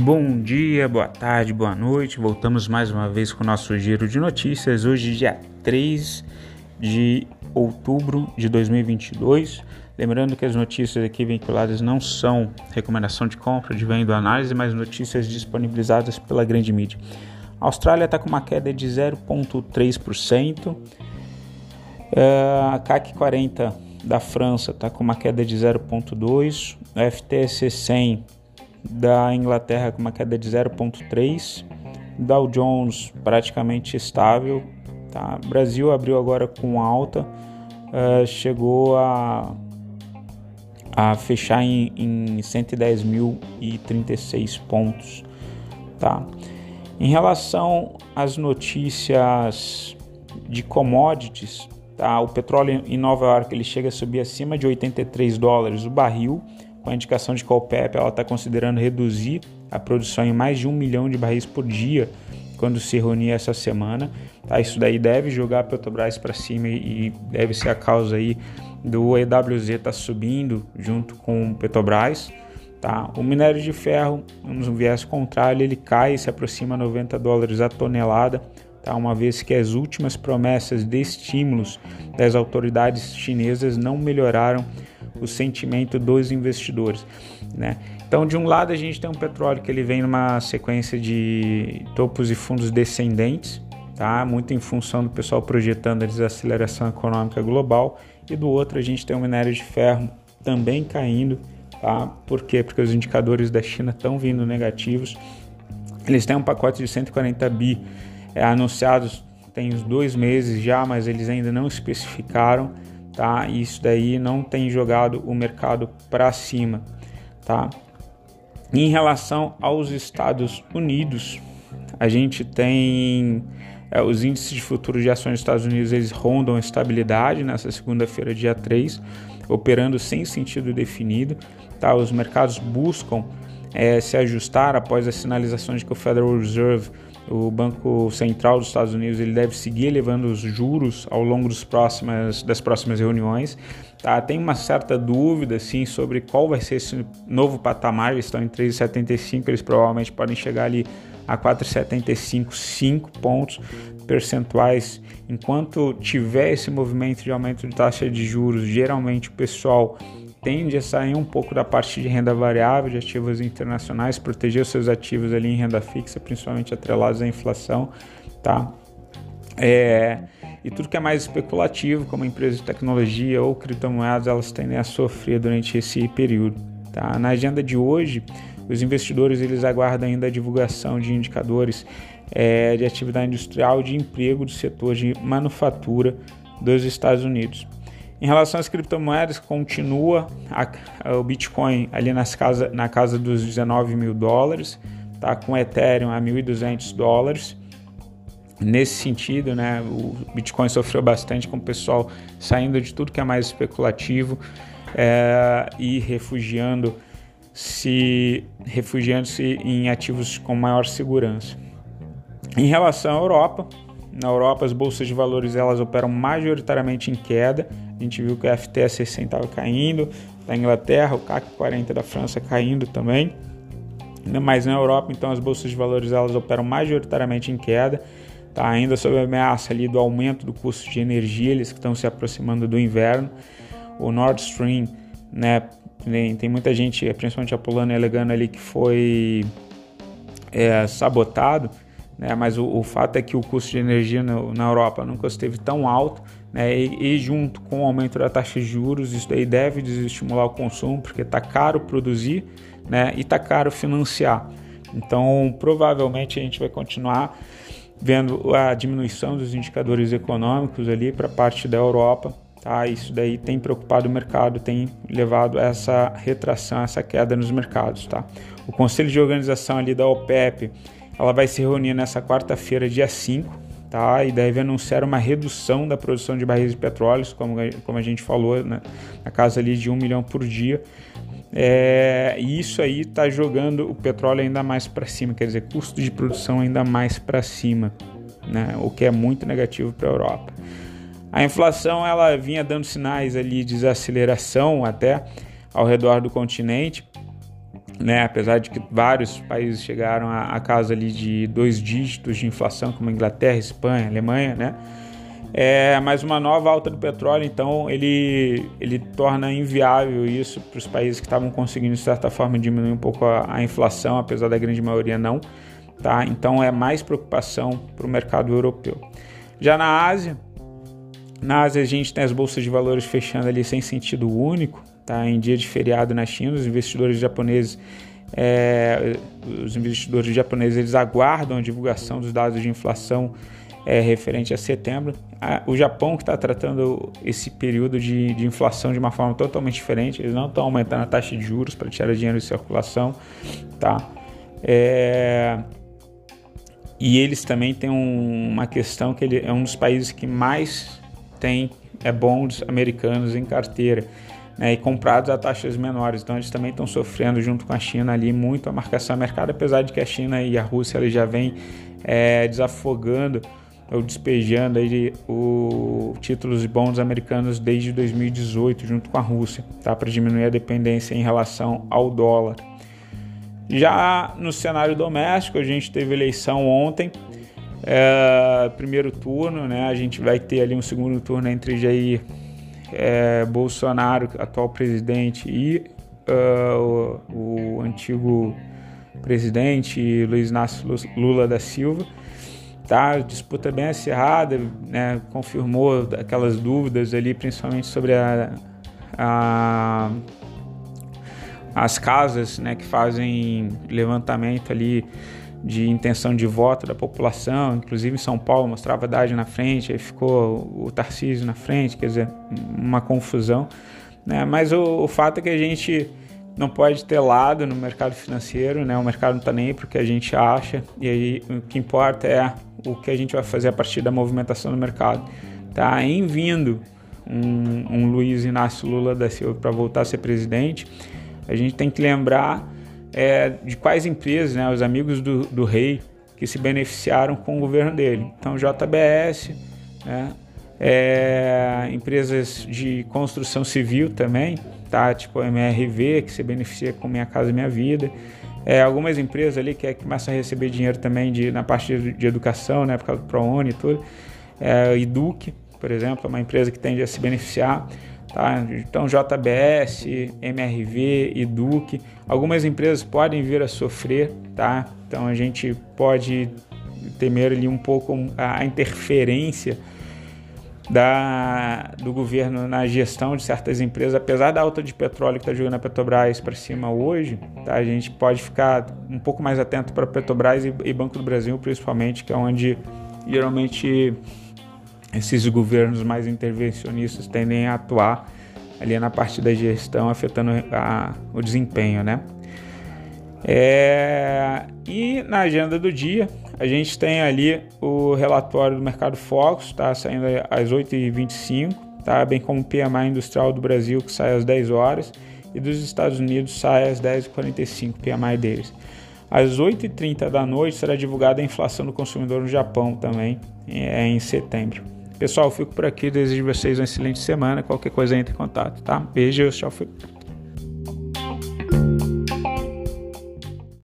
Bom dia, boa tarde, boa noite. Voltamos mais uma vez com o nosso giro de notícias. Hoje, dia 3 de outubro de 2022. Lembrando que as notícias aqui vinculadas não são recomendação de compra, de venda ou análise, mas notícias disponibilizadas pela grande mídia. A Austrália está com uma queda de 0,3%. É, a CAC 40 da França está com uma queda de 0,2%. A FTSE 100 da Inglaterra com uma queda de 0,3%, Dow Jones praticamente estável, tá? Brasil abriu agora com alta, uh, chegou a, a fechar em, em 110.036 pontos, tá? Em relação às notícias de commodities, tá? O petróleo em Nova York ele chega a subir acima de 83 dólares o barril, com a indicação de que a OPEP está considerando reduzir a produção em mais de um milhão de barris por dia quando se reunir essa semana. Tá? Isso daí deve jogar a Petrobras para cima e deve ser a causa aí do EWZ estar tá subindo junto com o Petrobras. Tá? O minério de ferro, no viés contrário, ele cai e se aproxima a 90 dólares a tonelada, tá? uma vez que as últimas promessas de estímulos das autoridades chinesas não melhoraram o sentimento dos investidores, né? Então, de um lado a gente tem um petróleo que ele vem numa sequência de topos e fundos descendentes, tá? Muito em função do pessoal projetando a desaceleração econômica global, e do outro a gente tem o minério de ferro também caindo, tá? Por quê? Porque os indicadores da China estão vindo negativos. Eles têm um pacote de 140 bi é, anunciados tem uns dois meses já, mas eles ainda não especificaram tá? Isso daí não tem jogado o mercado para cima, tá? Em relação aos Estados Unidos, a gente tem é, os índices de futuro de ações dos Estados Unidos, eles rondam estabilidade nessa segunda-feira, dia 3, operando sem sentido definido, tá? Os mercados buscam é, se ajustar após a sinalização de que o Federal Reserve o Banco Central dos Estados Unidos ele deve seguir elevando os juros ao longo dos das próximas reuniões. Tá? Tem uma certa dúvida assim, sobre qual vai ser esse novo patamar. Eles estão em 3,75, eles provavelmente podem chegar ali a 4,75, 5 pontos percentuais. Enquanto tiver esse movimento de aumento de taxa de juros, geralmente o pessoal tende a sair um pouco da parte de renda variável, de ativos internacionais, proteger os seus ativos ali em renda fixa, principalmente atrelados à inflação, tá? É, e tudo que é mais especulativo, como empresas de tecnologia ou criptomoedas, elas tendem a sofrer durante esse período. Tá? Na agenda de hoje, os investidores eles aguardam ainda a divulgação de indicadores é, de atividade industrial de emprego do setor de manufatura dos Estados Unidos. Em relação às criptomoedas, continua a, o Bitcoin ali nas casa, na casa dos 19 mil dólares, tá? com Ethereum a 1.200 dólares. Nesse sentido, né, o Bitcoin sofreu bastante com o pessoal saindo de tudo que é mais especulativo é, e refugiando se refugiando-se em ativos com maior segurança. Em relação à Europa, na Europa as bolsas de valores elas operam majoritariamente em queda, a gente viu que o FTSE 100 estava caindo, da Inglaterra, o CAC 40 da França caindo também. Mas na Europa, então, as bolsas de valores elas operam majoritariamente em queda, tá? ainda sob a ameaça ali do aumento do custo de energia, eles que estão se aproximando do inverno. O Nord Stream, né, tem, tem muita gente, principalmente a Polônia alegando ali que foi é, sabotado, né? mas o, o, fato é que o custo de energia no, na Europa nunca esteve tão alto, né? E, e, junto com o aumento da taxa de juros, isso daí deve desestimular o consumo, porque está caro produzir né? e está caro financiar. Então, provavelmente a gente vai continuar vendo a diminuição dos indicadores econômicos ali para a parte da Europa. Tá? Isso daí tem preocupado o mercado, tem levado a essa retração, essa queda nos mercados. Tá? O Conselho de Organização ali da OPEP ela vai se reunir nessa quarta-feira, dia 5, tá? E deve anunciar uma redução da produção de barris de petróleo, como, como a gente falou, né? na casa ali de um milhão por dia. É, e isso aí está jogando o petróleo ainda mais para cima, quer dizer, custo de produção ainda mais para cima, né? o que é muito negativo para a Europa. A inflação ela vinha dando sinais ali de desaceleração até ao redor do continente, né? Apesar de que vários países chegaram a, a casa ali de dois dígitos de inflação, como Inglaterra, Espanha, Alemanha, né? É, mas uma nova alta do petróleo, então, ele, ele torna inviável isso para os países que estavam conseguindo, de certa forma, diminuir um pouco a, a, inflação, apesar da grande maioria não. Tá? Então, é mais preocupação para o mercado europeu. Já na Ásia, na Ásia a gente tem as bolsas de valores fechando ali sem sentido único, tá? em dia de feriado na China, os investidores japoneses é, os investidores japoneses eles aguardam a divulgação dos dados de inflação é, referente a setembro. o Japão que está tratando esse período de, de, inflação de uma forma totalmente diferente. Eles não estão aumentando a taxa de juros para tirar dinheiro de circulação, tá? É, e eles também têm um, uma questão que ele é um dos países que mais tem é bons americanos em carteira. Né, e comprados a taxas menores. Então eles também estão sofrendo junto com a China ali muito a marcação a mercado, apesar de que a China e a Rússia eles já vêm é, desafogando ou despejando aí o títulos de bons americanos desde 2018 junto com a Rússia, tá? Para diminuir a dependência em relação ao dólar. Já no cenário doméstico, a gente teve eleição ontem, é, primeiro turno, né? A gente vai ter ali um segundo turno entre Jair é, Bolsonaro, atual presidente, e uh, o, o antigo presidente Luiz Inácio Lula da Silva tá? Disputa bem acirrada, né? Confirmou aquelas dúvidas ali, principalmente sobre a, a as casas, né? Que fazem levantamento ali de intenção de voto da população, inclusive em São Paulo mostrava Haddad na frente, aí ficou o Tarcísio na frente, quer dizer, uma confusão. Né? Mas o, o fato é que a gente não pode ter lado no mercado financeiro, né? O mercado não está nem aí porque a gente acha e aí o que importa é o que a gente vai fazer a partir da movimentação do mercado. Tá em vindo um, um Luiz Inácio Lula da Silva para voltar a ser presidente, a gente tem que lembrar é, de quais empresas, né? Os amigos do, do rei que se beneficiaram com o governo dele. Então JBS, né? É, empresas de construção civil também, tá? Tipo MRV, que se beneficia com Minha Casa Minha Vida. É, algumas empresas ali que, é, que começam a receber dinheiro também de, na parte de, de educação, né? Por causa do ProUni e tudo. É, Eduque, por exemplo, é uma empresa que tende a se beneficiar. Tá? Então, JBS, MRV, Eduque. Algumas empresas podem vir a sofrer, tá? Então, a gente pode temer ali um pouco a interferência da, do governo na gestão de certas empresas, apesar da alta de petróleo que está jogando a Petrobras para cima hoje, tá? a gente pode ficar um pouco mais atento para Petrobras e, e Banco do Brasil, principalmente, que é onde geralmente esses governos mais intervencionistas tendem a atuar ali na parte da gestão, afetando a, o desempenho, né? É, e na agenda do dia, a gente tem ali o relatório do Mercado Focus, tá saindo às 8h25, tá? bem como o PMI Industrial do Brasil, que sai às 10 horas, e dos Estados Unidos sai às 10h45, PMI deles. Às 8h30 da noite será divulgada a inflação do consumidor no Japão também, é, em setembro. Pessoal, fico por aqui, desejo vocês uma excelente semana. Qualquer coisa entre em contato, tá? Beijos, tchau.